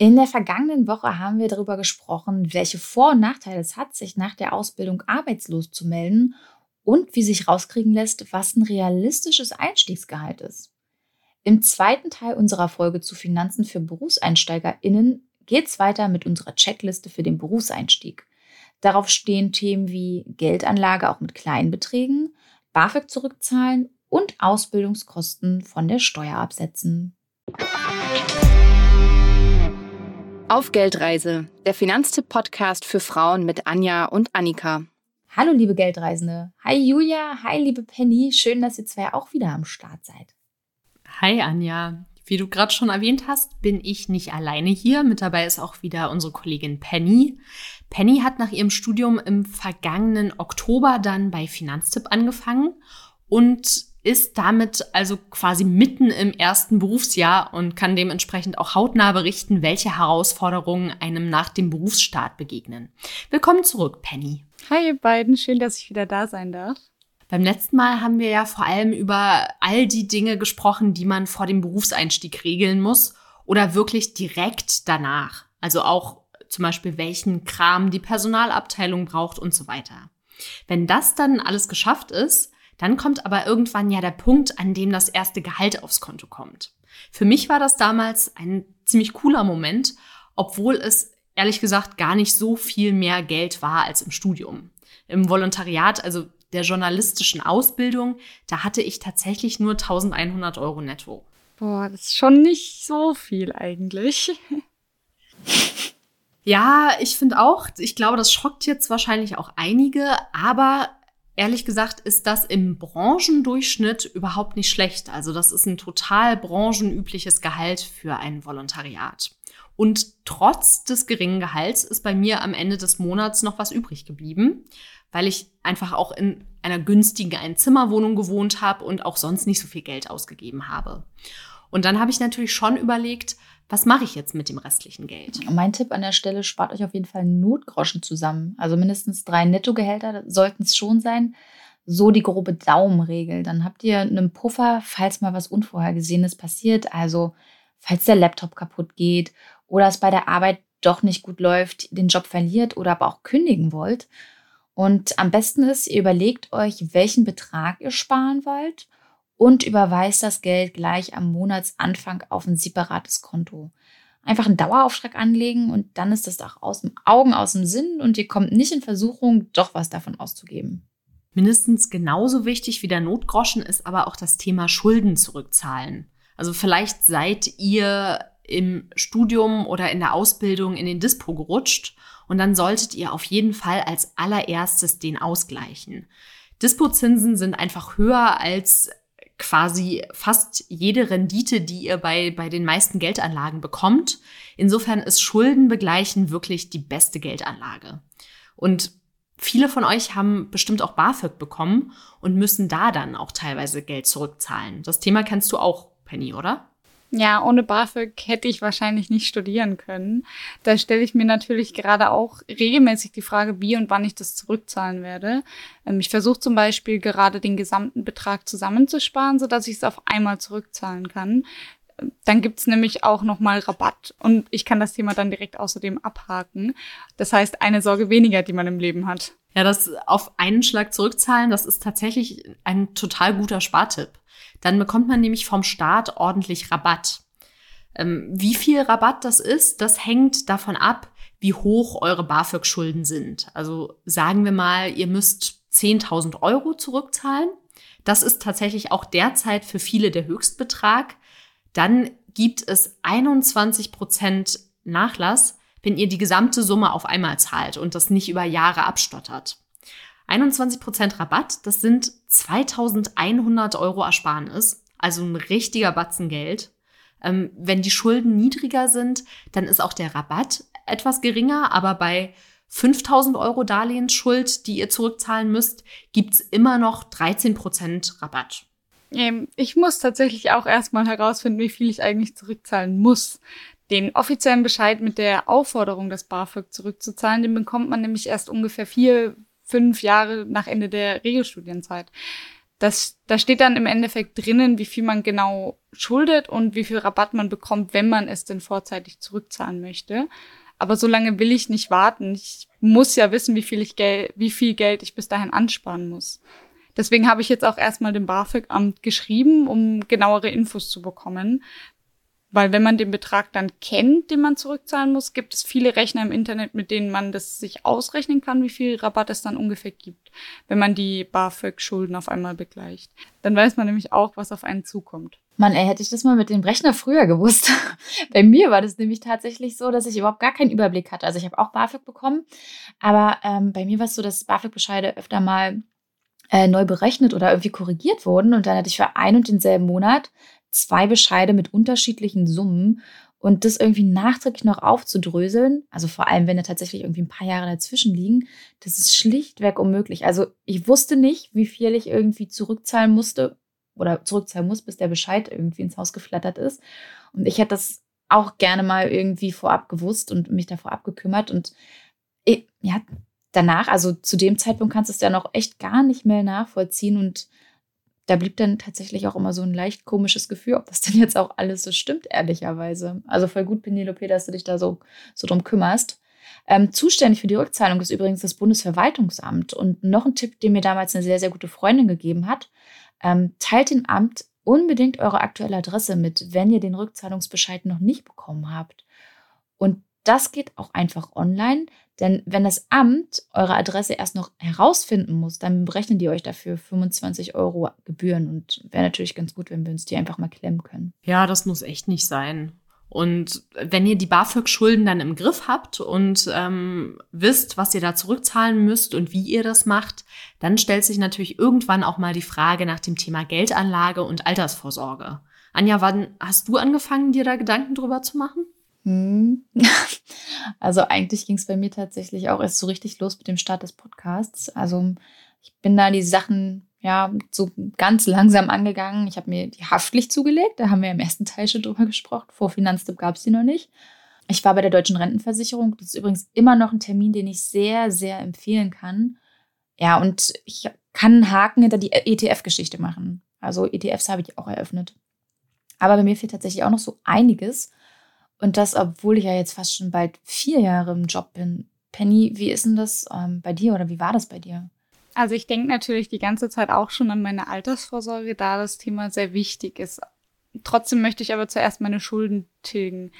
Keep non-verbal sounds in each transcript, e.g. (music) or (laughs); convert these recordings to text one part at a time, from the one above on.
In der vergangenen Woche haben wir darüber gesprochen, welche Vor- und Nachteile es hat, sich nach der Ausbildung arbeitslos zu melden und wie sich rauskriegen lässt, was ein realistisches Einstiegsgehalt ist. Im zweiten Teil unserer Folge zu Finanzen für BerufseinsteigerInnen geht es weiter mit unserer Checkliste für den Berufseinstieg. Darauf stehen Themen wie Geldanlage auch mit kleinen Beträgen, BAföG zurückzahlen und Ausbildungskosten von der Steuer absetzen. Auf Geldreise, der Finanztipp-Podcast für Frauen mit Anja und Annika. Hallo, liebe Geldreisende. Hi, Julia. Hi, liebe Penny. Schön, dass ihr zwei auch wieder am Start seid. Hi, Anja. Wie du gerade schon erwähnt hast, bin ich nicht alleine hier. Mit dabei ist auch wieder unsere Kollegin Penny. Penny hat nach ihrem Studium im vergangenen Oktober dann bei Finanztipp angefangen und ist damit also quasi mitten im ersten Berufsjahr und kann dementsprechend auch hautnah berichten, welche Herausforderungen einem nach dem Berufsstart begegnen. Willkommen zurück, Penny. Hi ihr beiden, schön, dass ich wieder da sein darf. Beim letzten Mal haben wir ja vor allem über all die Dinge gesprochen, die man vor dem Berufseinstieg regeln muss oder wirklich direkt danach. Also auch zum Beispiel, welchen Kram die Personalabteilung braucht und so weiter. Wenn das dann alles geschafft ist, dann kommt aber irgendwann ja der Punkt, an dem das erste Gehalt aufs Konto kommt. Für mich war das damals ein ziemlich cooler Moment, obwohl es ehrlich gesagt gar nicht so viel mehr Geld war als im Studium. Im Volontariat, also der journalistischen Ausbildung, da hatte ich tatsächlich nur 1100 Euro netto. Boah, das ist schon nicht so viel eigentlich. Ja, ich finde auch, ich glaube, das schockt jetzt wahrscheinlich auch einige, aber ehrlich gesagt ist das im Branchendurchschnitt überhaupt nicht schlecht. Also das ist ein total branchenübliches Gehalt für ein Volontariat. Und trotz des geringen Gehalts ist bei mir am Ende des Monats noch was übrig geblieben, weil ich einfach auch in einer günstigen Einzimmerwohnung gewohnt habe und auch sonst nicht so viel Geld ausgegeben habe. Und dann habe ich natürlich schon überlegt, was mache ich jetzt mit dem restlichen Geld? Mein Tipp an der Stelle, spart euch auf jeden Fall Notgroschen zusammen. Also mindestens drei Nettogehälter sollten es schon sein. So die grobe Daumenregel. Dann habt ihr einen Puffer, falls mal was Unvorhergesehenes passiert. Also falls der Laptop kaputt geht oder es bei der Arbeit doch nicht gut läuft, den Job verliert oder aber auch kündigen wollt. Und am besten ist, ihr überlegt euch, welchen Betrag ihr sparen wollt und überweist das Geld gleich am Monatsanfang auf ein separates Konto. Einfach einen Dauerauftrag anlegen und dann ist das auch aus dem Augen, aus dem Sinn und ihr kommt nicht in Versuchung, doch was davon auszugeben. Mindestens genauso wichtig wie der Notgroschen ist aber auch das Thema Schulden zurückzahlen. Also vielleicht seid ihr im Studium oder in der Ausbildung in den Dispo gerutscht und dann solltet ihr auf jeden Fall als allererstes den ausgleichen. Dispozinsen sind einfach höher als quasi fast jede Rendite, die ihr bei, bei den meisten Geldanlagen bekommt. Insofern ist Schulden begleichen wirklich die beste Geldanlage. Und viele von euch haben bestimmt auch BAföG bekommen und müssen da dann auch teilweise Geld zurückzahlen. Das Thema kennst du auch, Penny, oder? Ja, ohne BAföG hätte ich wahrscheinlich nicht studieren können. Da stelle ich mir natürlich gerade auch regelmäßig die Frage, wie und wann ich das zurückzahlen werde. Ähm, ich versuche zum Beispiel gerade den gesamten Betrag zusammenzusparen, sodass ich es auf einmal zurückzahlen kann. Dann gibt's nämlich auch nochmal Rabatt und ich kann das Thema dann direkt außerdem abhaken. Das heißt, eine Sorge weniger, die man im Leben hat. Ja, das auf einen Schlag zurückzahlen, das ist tatsächlich ein total guter Spartipp. Dann bekommt man nämlich vom Staat ordentlich Rabatt. Ähm, wie viel Rabatt das ist, das hängt davon ab, wie hoch eure BAföG-Schulden sind. Also sagen wir mal, ihr müsst 10.000 Euro zurückzahlen. Das ist tatsächlich auch derzeit für viele der Höchstbetrag. Dann gibt es 21 Prozent Nachlass, wenn ihr die gesamte Summe auf einmal zahlt und das nicht über Jahre abstottert. 21% Rabatt, das sind 2100 Euro Ersparnis, also ein richtiger Batzen Geld. Ähm, wenn die Schulden niedriger sind, dann ist auch der Rabatt etwas geringer, aber bei 5000 Euro Darlehensschuld, die ihr zurückzahlen müsst, gibt's immer noch 13% Rabatt. Ähm, ich muss tatsächlich auch erstmal herausfinden, wie viel ich eigentlich zurückzahlen muss. Den offiziellen Bescheid mit der Aufforderung, das BAföG zurückzuzahlen, den bekommt man nämlich erst ungefähr vier, fünf Jahre nach Ende der Regelstudienzeit. Das, da steht dann im Endeffekt drinnen, wie viel man genau schuldet und wie viel Rabatt man bekommt, wenn man es denn vorzeitig zurückzahlen möchte. Aber so lange will ich nicht warten. Ich muss ja wissen, wie viel, ich Geld, wie viel Geld ich bis dahin ansparen muss. Deswegen habe ich jetzt auch erstmal dem BAföG-Amt geschrieben, um genauere Infos zu bekommen. Weil wenn man den Betrag dann kennt, den man zurückzahlen muss, gibt es viele Rechner im Internet, mit denen man das sich ausrechnen kann, wie viel Rabatt es dann ungefähr gibt, wenn man die BAföG-Schulden auf einmal begleicht. Dann weiß man nämlich auch, was auf einen zukommt. Mann, ey, hätte ich das mal mit dem Rechner früher gewusst. (laughs) Bei mir war das nämlich tatsächlich so, dass ich überhaupt gar keinen Überblick hatte. Also ich habe auch BAföG bekommen, aber ähm, bei mir war es so, dass BAföG-Bescheide öfter mal äh, neu berechnet oder irgendwie korrigiert wurden und dann hatte ich für einen und denselben Monat zwei Bescheide mit unterschiedlichen Summen und das irgendwie nachträglich noch aufzudröseln, also vor allem, wenn da tatsächlich irgendwie ein paar Jahre dazwischen liegen, das ist schlichtweg unmöglich. Also ich wusste nicht, wie viel ich irgendwie zurückzahlen musste oder zurückzahlen muss, bis der Bescheid irgendwie ins Haus geflattert ist. Und ich hätte das auch gerne mal irgendwie vorab gewusst und mich davor abgekümmert. Und ich, ja, danach, also zu dem Zeitpunkt kannst du es ja noch echt gar nicht mehr nachvollziehen und da blieb dann tatsächlich auch immer so ein leicht komisches Gefühl, ob das denn jetzt auch alles so stimmt, ehrlicherweise. Also voll gut, Penelope, dass du dich da so, so drum kümmerst. Ähm, zuständig für die Rückzahlung ist übrigens das Bundesverwaltungsamt. Und noch ein Tipp, den mir damals eine sehr, sehr gute Freundin gegeben hat. Ähm, teilt dem Amt unbedingt eure aktuelle Adresse mit, wenn ihr den Rückzahlungsbescheid noch nicht bekommen habt. Und das geht auch einfach online, denn wenn das Amt eure Adresse erst noch herausfinden muss, dann berechnen die euch dafür 25 Euro Gebühren und wäre natürlich ganz gut, wenn wir uns die einfach mal klemmen können. Ja, das muss echt nicht sein. Und wenn ihr die BAföG-Schulden dann im Griff habt und ähm, wisst, was ihr da zurückzahlen müsst und wie ihr das macht, dann stellt sich natürlich irgendwann auch mal die Frage nach dem Thema Geldanlage und Altersvorsorge. Anja, wann hast du angefangen, dir da Gedanken drüber zu machen? Hm. (laughs) Also eigentlich ging es bei mir tatsächlich auch erst so richtig los mit dem Start des Podcasts. Also ich bin da die Sachen ja so ganz langsam angegangen. Ich habe mir die Haftpflicht zugelegt. Da haben wir im ersten Teil schon drüber gesprochen. Vor Finanztipp gab es die noch nicht. Ich war bei der Deutschen Rentenversicherung. Das ist übrigens immer noch ein Termin, den ich sehr, sehr empfehlen kann. Ja, und ich kann einen Haken hinter die ETF-Geschichte machen. Also ETFs habe ich auch eröffnet. Aber bei mir fehlt tatsächlich auch noch so einiges. Und das, obwohl ich ja jetzt fast schon bald vier Jahre im Job bin. Penny, wie ist denn das ähm, bei dir oder wie war das bei dir? Also ich denke natürlich die ganze Zeit auch schon an meine Altersvorsorge, da das Thema sehr wichtig ist. Trotzdem möchte ich aber zuerst meine Schulden tilgen.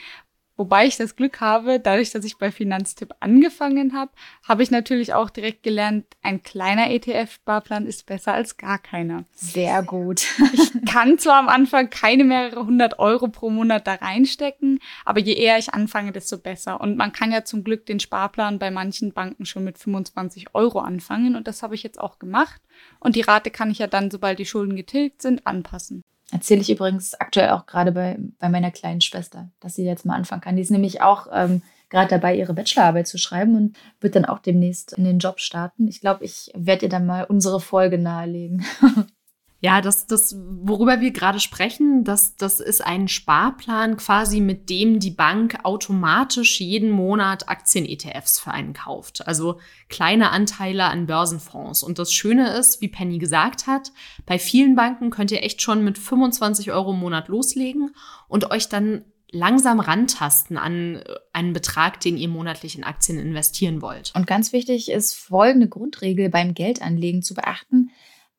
Wobei ich das Glück habe, dadurch, dass ich bei Finanztipp angefangen habe, habe ich natürlich auch direkt gelernt, ein kleiner ETF-Sparplan ist besser als gar keiner. Sehr gut. (laughs) ich kann zwar am Anfang keine mehrere hundert Euro pro Monat da reinstecken, aber je eher ich anfange, desto besser. Und man kann ja zum Glück den Sparplan bei manchen Banken schon mit 25 Euro anfangen und das habe ich jetzt auch gemacht. Und die Rate kann ich ja dann, sobald die Schulden getilgt sind, anpassen. Erzähle ich übrigens aktuell auch gerade bei, bei meiner kleinen Schwester, dass sie jetzt mal anfangen kann. Die ist nämlich auch ähm, gerade dabei, ihre Bachelorarbeit zu schreiben und wird dann auch demnächst in den Job starten. Ich glaube, ich werde ihr dann mal unsere Folge nahelegen. (laughs) Ja, das, das, worüber wir gerade sprechen, das, das ist ein Sparplan quasi, mit dem die Bank automatisch jeden Monat Aktien-ETFs für einen kauft. Also kleine Anteile an Börsenfonds. Und das Schöne ist, wie Penny gesagt hat, bei vielen Banken könnt ihr echt schon mit 25 Euro im Monat loslegen und euch dann langsam rantasten an einen Betrag, den ihr monatlich in Aktien investieren wollt. Und ganz wichtig ist folgende Grundregel beim Geldanlegen zu beachten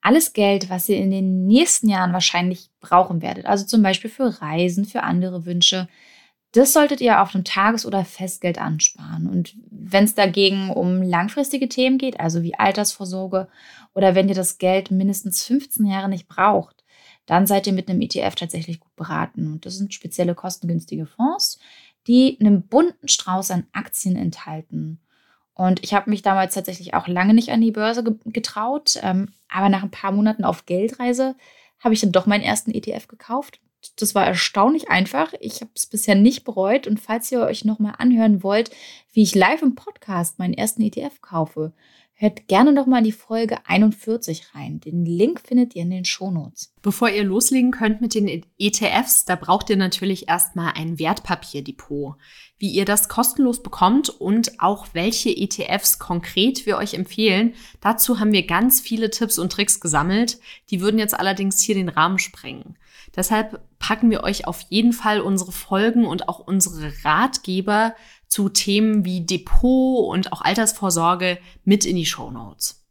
alles Geld, was ihr in den nächsten Jahren wahrscheinlich brauchen werdet, also zum Beispiel für Reisen, für andere Wünsche, das solltet ihr auf einem Tages- oder Festgeld ansparen. Und wenn es dagegen um langfristige Themen geht, also wie Altersvorsorge oder wenn ihr das Geld mindestens 15 Jahre nicht braucht, dann seid ihr mit einem ETF tatsächlich gut beraten. Und das sind spezielle kostengünstige Fonds, die einen bunten Strauß an Aktien enthalten. Und ich habe mich damals tatsächlich auch lange nicht an die Börse getraut. Ähm, aber nach ein paar Monaten auf Geldreise habe ich dann doch meinen ersten ETF gekauft. Das war erstaunlich einfach. Ich habe es bisher nicht bereut. Und falls ihr euch nochmal anhören wollt, wie ich live im Podcast meinen ersten ETF kaufe, Hört gerne noch mal in die Folge 41 rein. Den Link findet ihr in den Shownotes. Bevor ihr loslegen könnt mit den ETFs, da braucht ihr natürlich erstmal ein Wertpapierdepot. Wie ihr das kostenlos bekommt und auch welche ETFs konkret wir euch empfehlen, dazu haben wir ganz viele Tipps und Tricks gesammelt. Die würden jetzt allerdings hier den Rahmen sprengen. Deshalb packen wir euch auf jeden Fall unsere Folgen und auch unsere Ratgeber zu Themen wie Depot und auch Altersvorsorge mit in die Show Notes.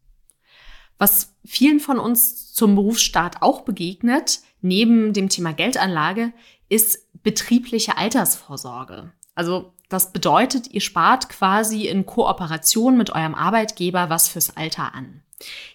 Was vielen von uns zum Berufsstart auch begegnet, neben dem Thema Geldanlage, ist betriebliche Altersvorsorge. Also das bedeutet, ihr spart quasi in Kooperation mit eurem Arbeitgeber was fürs Alter an.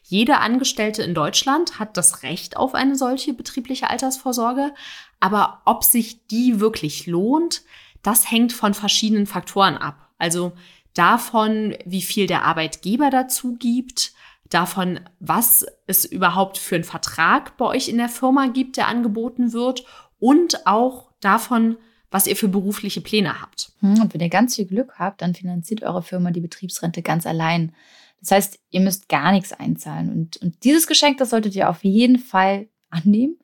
Jeder Angestellte in Deutschland hat das Recht auf eine solche betriebliche Altersvorsorge, aber ob sich die wirklich lohnt, das hängt von verschiedenen Faktoren ab. Also davon, wie viel der Arbeitgeber dazu gibt, davon, was es überhaupt für einen Vertrag bei euch in der Firma gibt, der angeboten wird und auch davon, was ihr für berufliche Pläne habt. Hm, und wenn ihr ganz viel Glück habt, dann finanziert eure Firma die Betriebsrente ganz allein. Das heißt, ihr müsst gar nichts einzahlen. Und, und dieses Geschenk, das solltet ihr auf jeden Fall annehmen.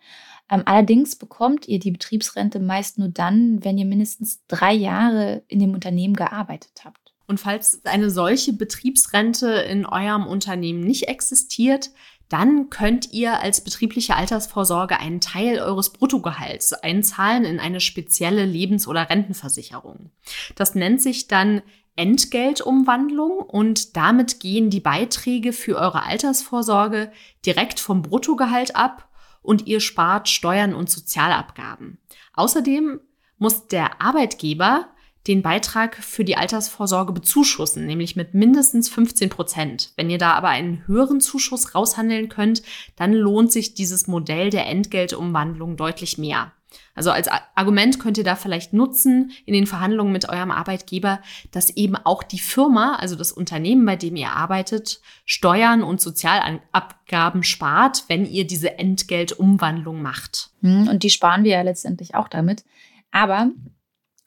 Ähm, allerdings bekommt ihr die Betriebsrente meist nur dann, wenn ihr mindestens drei Jahre in dem Unternehmen gearbeitet habt. Und falls eine solche Betriebsrente in eurem Unternehmen nicht existiert, dann könnt ihr als betriebliche Altersvorsorge einen Teil eures Bruttogehalts einzahlen in eine spezielle Lebens- oder Rentenversicherung. Das nennt sich dann Entgeltumwandlung und damit gehen die Beiträge für eure Altersvorsorge direkt vom Bruttogehalt ab und ihr spart Steuern und Sozialabgaben. Außerdem muss der Arbeitgeber den Beitrag für die Altersvorsorge bezuschussen, nämlich mit mindestens 15 Prozent. Wenn ihr da aber einen höheren Zuschuss raushandeln könnt, dann lohnt sich dieses Modell der Entgeltumwandlung deutlich mehr. Also als Argument könnt ihr da vielleicht nutzen in den Verhandlungen mit eurem Arbeitgeber, dass eben auch die Firma, also das Unternehmen, bei dem ihr arbeitet, Steuern und Sozialabgaben spart, wenn ihr diese Entgeltumwandlung macht. Hm, und die sparen wir ja letztendlich auch damit. Aber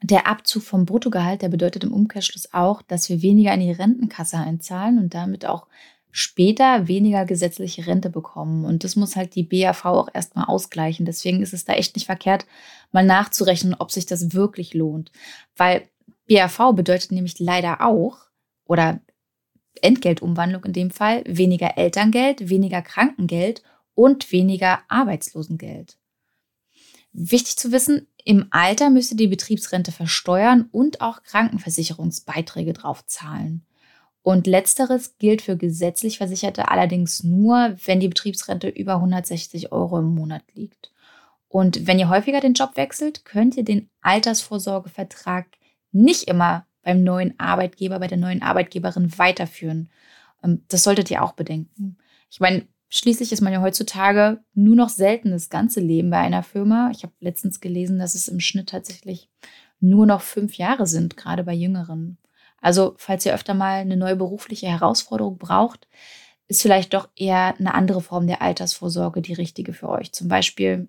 der Abzug vom Bruttogehalt, der bedeutet im Umkehrschluss auch, dass wir weniger in die Rentenkasse einzahlen und damit auch später weniger gesetzliche Rente bekommen. Und das muss halt die BAV auch erstmal ausgleichen. Deswegen ist es da echt nicht verkehrt, mal nachzurechnen, ob sich das wirklich lohnt. Weil BAV bedeutet nämlich leider auch, oder Entgeltumwandlung in dem Fall, weniger Elterngeld, weniger Krankengeld und weniger Arbeitslosengeld. Wichtig zu wissen, im Alter müsst ihr die Betriebsrente versteuern und auch Krankenversicherungsbeiträge drauf zahlen. Und letzteres gilt für gesetzlich Versicherte allerdings nur, wenn die Betriebsrente über 160 Euro im Monat liegt. Und wenn ihr häufiger den Job wechselt, könnt ihr den Altersvorsorgevertrag nicht immer beim neuen Arbeitgeber, bei der neuen Arbeitgeberin weiterführen. Ähm, das solltet ihr auch bedenken. Ich meine, schließlich ist man ja heutzutage nur noch selten das ganze Leben bei einer Firma. Ich habe letztens gelesen, dass es im Schnitt tatsächlich nur noch fünf Jahre sind, gerade bei Jüngeren. Also, falls ihr öfter mal eine neue berufliche Herausforderung braucht, ist vielleicht doch eher eine andere Form der Altersvorsorge die richtige für euch. Zum Beispiel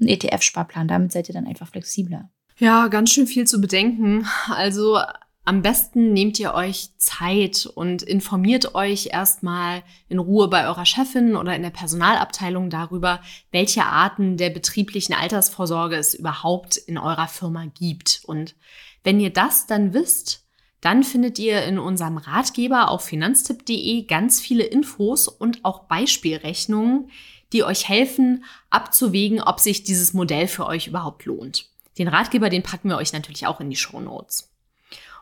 ein ETF-Sparplan. Damit seid ihr dann einfach flexibler. Ja, ganz schön viel zu bedenken. Also am besten nehmt ihr euch Zeit und informiert euch erstmal in Ruhe bei eurer Chefin oder in der Personalabteilung darüber, welche Arten der betrieblichen Altersvorsorge es überhaupt in eurer Firma gibt. Und wenn ihr das dann wisst, dann findet ihr in unserem Ratgeber auf finanztipp.de ganz viele Infos und auch Beispielrechnungen, die euch helfen, abzuwägen, ob sich dieses Modell für euch überhaupt lohnt. Den Ratgeber, den packen wir euch natürlich auch in die Show Notes.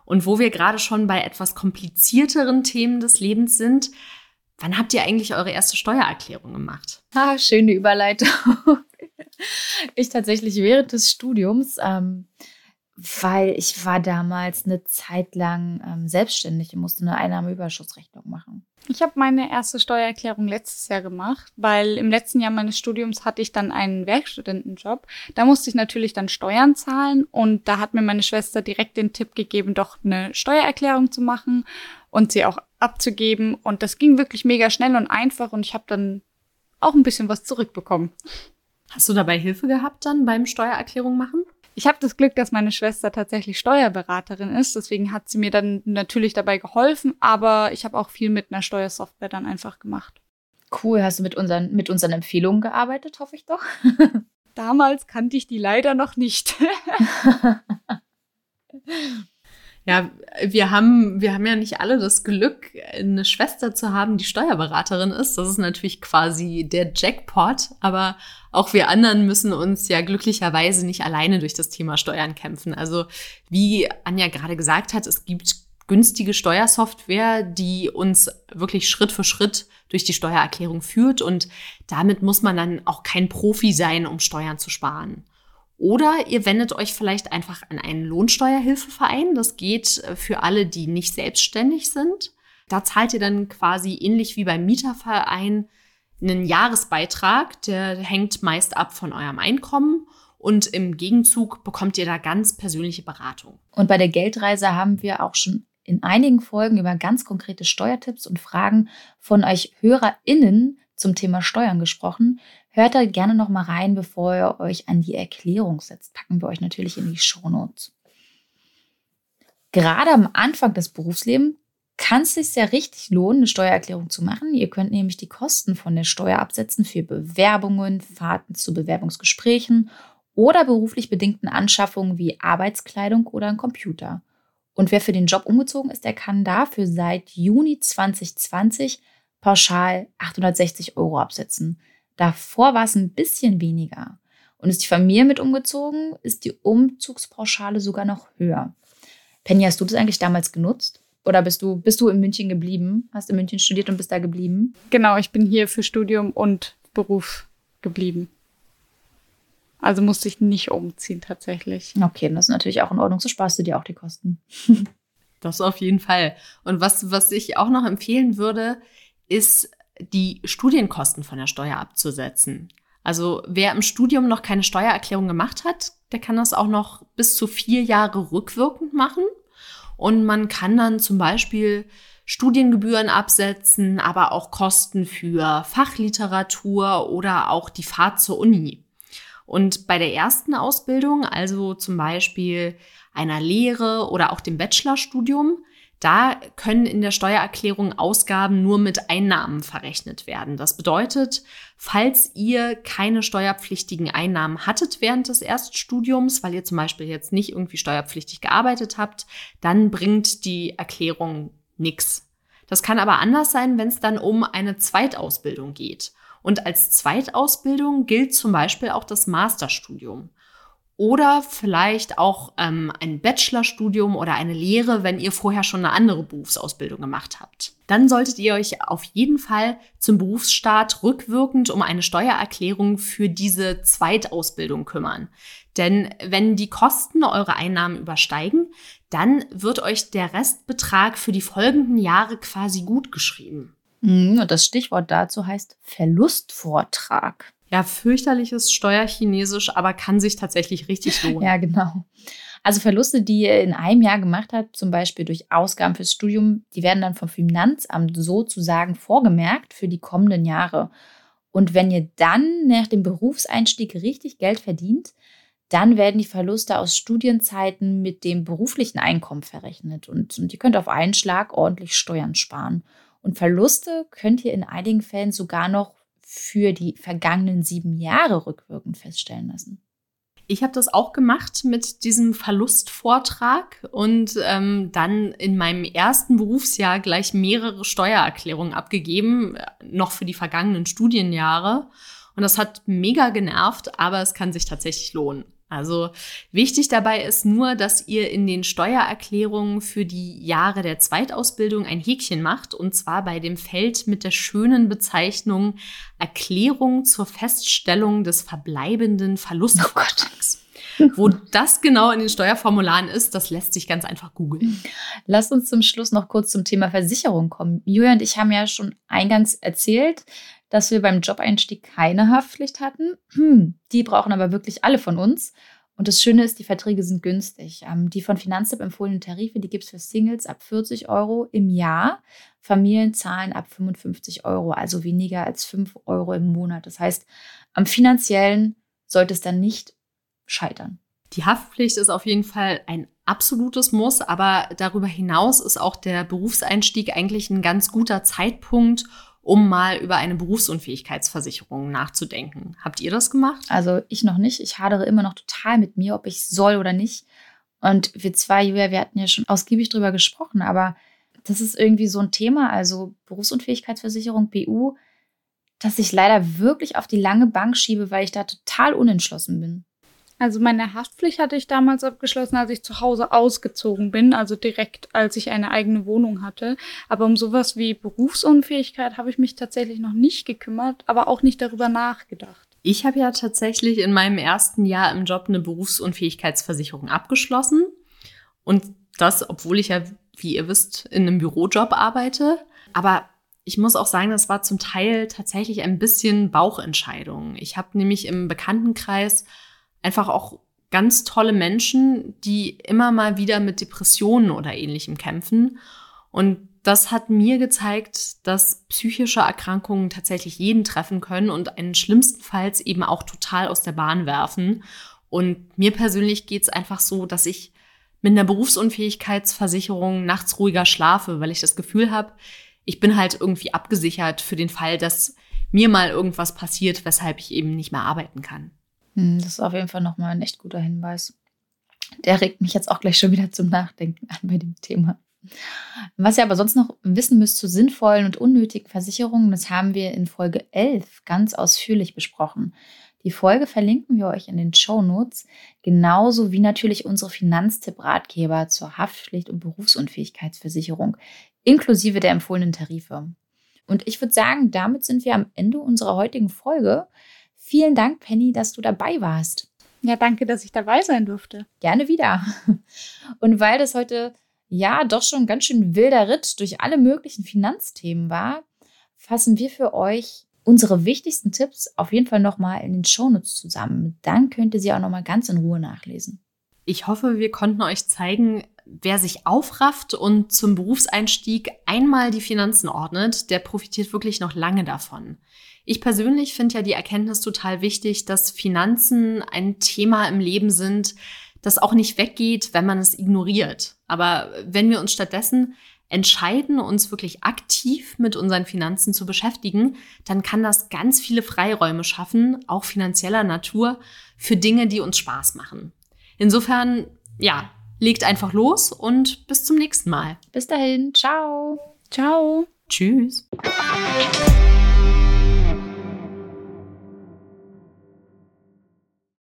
Und wo wir gerade schon bei etwas komplizierteren Themen des Lebens sind, wann habt ihr eigentlich eure erste Steuererklärung gemacht? Ah, schöne Überleitung. (laughs) Ich tatsächlich während des Studiums. Ähm weil ich war damals eine Zeit lang ähm, selbstständig und musste eine Einnahmeüberschussrechnung machen. Ich habe meine erste Steuererklärung letztes Jahr gemacht, weil im letzten Jahr meines Studiums hatte ich dann einen Werkstudentenjob. Da musste ich natürlich dann Steuern zahlen und da hat mir meine Schwester direkt den Tipp gegeben, doch eine Steuererklärung zu machen und sie auch abzugeben. Und das ging wirklich mega schnell und einfach und ich habe dann auch ein bisschen was zurückbekommen. Hast du dabei Hilfe gehabt dann beim Steuererklärung machen? Ich habe das Glück, dass meine Schwester tatsächlich Steuerberaterin ist. Deswegen hat sie mir dann natürlich dabei geholfen. Aber ich habe auch viel mit einer Steuersoftware dann einfach gemacht. Cool. Hast du mit unseren, mit unseren Empfehlungen gearbeitet, hoffe ich doch? (laughs) Damals kannte ich die leider noch nicht. (laughs) Ja, wir haben, wir haben ja nicht alle das Glück, eine Schwester zu haben, die Steuerberaterin ist. Das ist natürlich quasi der Jackpot. Aber auch wir anderen müssen uns ja glücklicherweise nicht alleine durch das Thema Steuern kämpfen. Also wie Anja gerade gesagt hat, es gibt günstige Steuersoftware, die uns wirklich Schritt für Schritt durch die Steuererklärung führt. Und damit muss man dann auch kein Profi sein, um Steuern zu sparen. Oder ihr wendet euch vielleicht einfach an einen Lohnsteuerhilfeverein. Das geht äh, für alle, die nicht selbstständig sind. Da zahlt ihr dann quasi ähnlich wie beim Mieterverein einen Jahresbeitrag. Der hängt meist ab von eurem Einkommen. Und im Gegenzug bekommt ihr da ganz persönliche Beratung. Und bei der Geldreise haben wir auch schon in einigen Folgen über ganz konkrete Steuertipps und Fragen von euch HörerInnen zum Thema Steuern gesprochen. Hört da gerne noch mal rein, bevor ihr euch an die Erklärung setzt. Packen wir euch natürlich in die Shownotes. Gerade am Anfang des Berufslebens kann es sich sehr richtig lohnen, eine Steuererklärung zu machen. Ihr könnt nämlich die Kosten von der Steuer absetzen für Bewerbungen, Fahrten zu Bewerbungsgesprächen oder beruflich bedingten Anschaffungen wie Arbeitskleidung oder ein Computer. Und wer für den Job umgezogen ist, der kann dafür seit Juni 2020 pauschal 860 Euro absetzen. Davor war es ein bisschen weniger. Und ist die Familie mit umgezogen, ist die Umzugspauschale sogar noch höher. Penny, hast du das eigentlich damals genutzt? Oder bist du, bist du in München geblieben? Hast in München studiert und bist da geblieben? Genau, ich bin hier für Studium und Beruf geblieben. Also musste ich nicht umziehen tatsächlich. Okay, das ist natürlich auch in Ordnung. So sparst du dir auch die Kosten. das auf jeden Fall. Und was, was ich auch noch empfehlen würde, ist die Studienkosten von der Steuer abzusetzen. Also wer im Studium noch keine Steuererklärung gemacht hat, der kann das auch noch bis zu vier Jahre rückwirkend machen. Und man kann dann zum Beispiel Studiengebühren absetzen, aber auch Kosten für Fachliteratur oder auch die Fahrt zur Uni. Und bei der ersten Ausbildung, also zum Beispiel einer Lehre oder auch dem Bachelorstudium, da können in der Steuererklärung Ausgaben nur mit Einnahmen verrechnet werden. Das bedeutet, falls ihr keine steuerpflichtigen Einnahmen hattet während des Erststudiums, weil ihr zum Beispiel jetzt nicht irgendwie steuerpflichtig gearbeitet habt, dann bringt die Erklärung nichts. Das kann aber anders sein, wenn es dann um eine Zweitausbildung geht. Und als Zweitausbildung gilt zum Beispiel auch das Masterstudium. Oder vielleicht auch ähm, ein Bachelorstudium oder eine Lehre, wenn ihr vorher schon eine andere Berufsausbildung gemacht habt. Dann solltet ihr euch auf jeden Fall zum Berufsstart rückwirkend um eine Steuererklärung für diese Zweitausbildung kümmern. Denn wenn die Kosten eure Einnahmen übersteigen, dann wird euch der Restbetrag für die folgenden Jahre quasi gut geschrieben. Mhm, und das Stichwort dazu heißt Verlustvortrag. Ja, fürchterliches Steuerchinesisch, aber kann sich tatsächlich richtig (laughs) lohnen. ja, genau. Also Verluste, die ihr in einem Jahr gemacht habt, zum Beispiel durch Ausgaben fürs Studium, die werden dann vom Finanzamt sozusagen vorgemerkt für die kommenden Jahre. Und wenn ihr dann nach dem Berufseinstieg richtig Geld verdient, dann werden die Verluste aus Studienzeiten mit dem beruflichen Einkommen verrechnet. Und, und ihr könnt auf einen Schlag ordentlich Steuern sparen. Und Verluste könnt ihr in einigen Fällen sogar noch für die vergangenen sieben Jahre rückwirkend feststellen lassen. Ich habe das auch gemacht mit diesem Verlustvortrag und ähm, dann in meinem ersten Berufsjahr gleich mehrere Steuererklärungen abgegeben, äh, noch für die vergangenen Studienjahre. Und das hat mega genervt, aber es kann sich tatsächlich lohnen. Also wichtig dabei ist nur, dass ihr in den Steuererklärungen für die Jahre der Zweitausbildung ein Häkchen macht und zwar bei dem Feld mit der schönen Bezeichnung Erklärung zur Feststellung des verbleibenden Verlustvortrags. Oh (laughs) Wo das genau in den Steuerformularen ist, das lässt sich ganz einfach googeln. Lass uns zum Schluss noch kurz zum Thema Versicherung kommen. Julia und ich haben ja schon eingangs erzählt, dass wir beim Jobeinstieg keine Haftpflicht hatten. Hm, die brauchen aber wirklich alle von uns. Und das Schöne ist, die Verträge sind günstig. Ähm, die von Finanztipp empfohlenen Tarife, die gibt es für Singles ab 40 Euro im Jahr. Familien zahlen ab 55 Euro, also weniger als 5 Euro im Monat. Das heißt, am finanziellen sollte es dann nicht scheitern. Die Haftpflicht ist auf jeden Fall ein absolutes Muss, aber darüber hinaus ist auch der Berufseinstieg eigentlich ein ganz guter Zeitpunkt, um mal über eine Berufsunfähigkeitsversicherung nachzudenken. Habt ihr das gemacht? Also ich noch nicht. Ich hadere immer noch total mit mir, ob ich soll oder nicht. Und wir zwei, Julia, wir hatten ja schon ausgiebig drüber gesprochen, aber das ist irgendwie so ein Thema, also Berufsunfähigkeitsversicherung, BU, dass ich leider wirklich auf die lange Bank schiebe, weil ich da total unentschlossen bin. Also meine Haftpflicht hatte ich damals abgeschlossen, als ich zu Hause ausgezogen bin, also direkt als ich eine eigene Wohnung hatte. Aber um sowas wie Berufsunfähigkeit habe ich mich tatsächlich noch nicht gekümmert, aber auch nicht darüber nachgedacht. Ich habe ja tatsächlich in meinem ersten Jahr im Job eine Berufsunfähigkeitsversicherung abgeschlossen. Und das, obwohl ich ja, wie ihr wisst, in einem Bürojob arbeite. Aber ich muss auch sagen, das war zum Teil tatsächlich ein bisschen Bauchentscheidung. Ich habe nämlich im Bekanntenkreis einfach auch ganz tolle Menschen, die immer mal wieder mit Depressionen oder ähnlichem kämpfen. Und das hat mir gezeigt, dass psychische Erkrankungen tatsächlich jeden treffen können und einen schlimmstenfalls eben auch total aus der Bahn werfen. Und mir persönlich geht es einfach so, dass ich mit einer Berufsunfähigkeitsversicherung nachts ruhiger schlafe, weil ich das Gefühl habe, ich bin halt irgendwie abgesichert für den Fall, dass mir mal irgendwas passiert, weshalb ich eben nicht mehr arbeiten kann. Hm, das ist auf jeden Fall nochmal ein echt guter Hinweis. Der regt mich jetzt auch gleich schon wieder zum Nachdenken an bei dem Thema. Was ihr aber sonst noch wissen müsst zu sinnvollen und unnötigen Versicherungen, das haben wir in Folge 11 ganz ausführlich besprochen. Die Folge verlinken wir euch in den Show Notes, genauso wie natürlich unsere Finanztipp-Ratgeber zur Haftpflicht und Berufsunfähigkeitsversicherung, inklusive der empfohlenen Tarife. Und ich würde sagen, damit sind wir am Ende unserer heutigen Folge. Vielen Dank, Penny, dass du dabei warst. Ja, danke, dass ich dabei sein durfte. Gerne wieder. Und weil das heute ja doch schon ganz schön wilder Ritt durch alle möglichen Finanzthemen war, fassen wir für euch unsere wichtigsten Tipps auf jeden Fall nochmal in den Shownotes zusammen. Dann könnt ihr sie auch nochmal ganz in Ruhe nachlesen. Ich hoffe, wir konnten euch zeigen, wer sich aufrafft und zum Berufseinstieg einmal die Finanzen ordnet, der profitiert wirklich noch lange davon. Ich persönlich finde ja die Erkenntnis total wichtig, dass Finanzen ein Thema im Leben sind, das auch nicht weggeht, wenn man es ignoriert. Aber wenn wir uns stattdessen entscheiden, uns wirklich aktiv mit unseren Finanzen zu beschäftigen, dann kann das ganz viele Freiräume schaffen, auch finanzieller Natur, für Dinge, die uns Spaß machen. Insofern, ja, legt einfach los und bis zum nächsten Mal. Bis dahin, ciao. Ciao. Tschüss.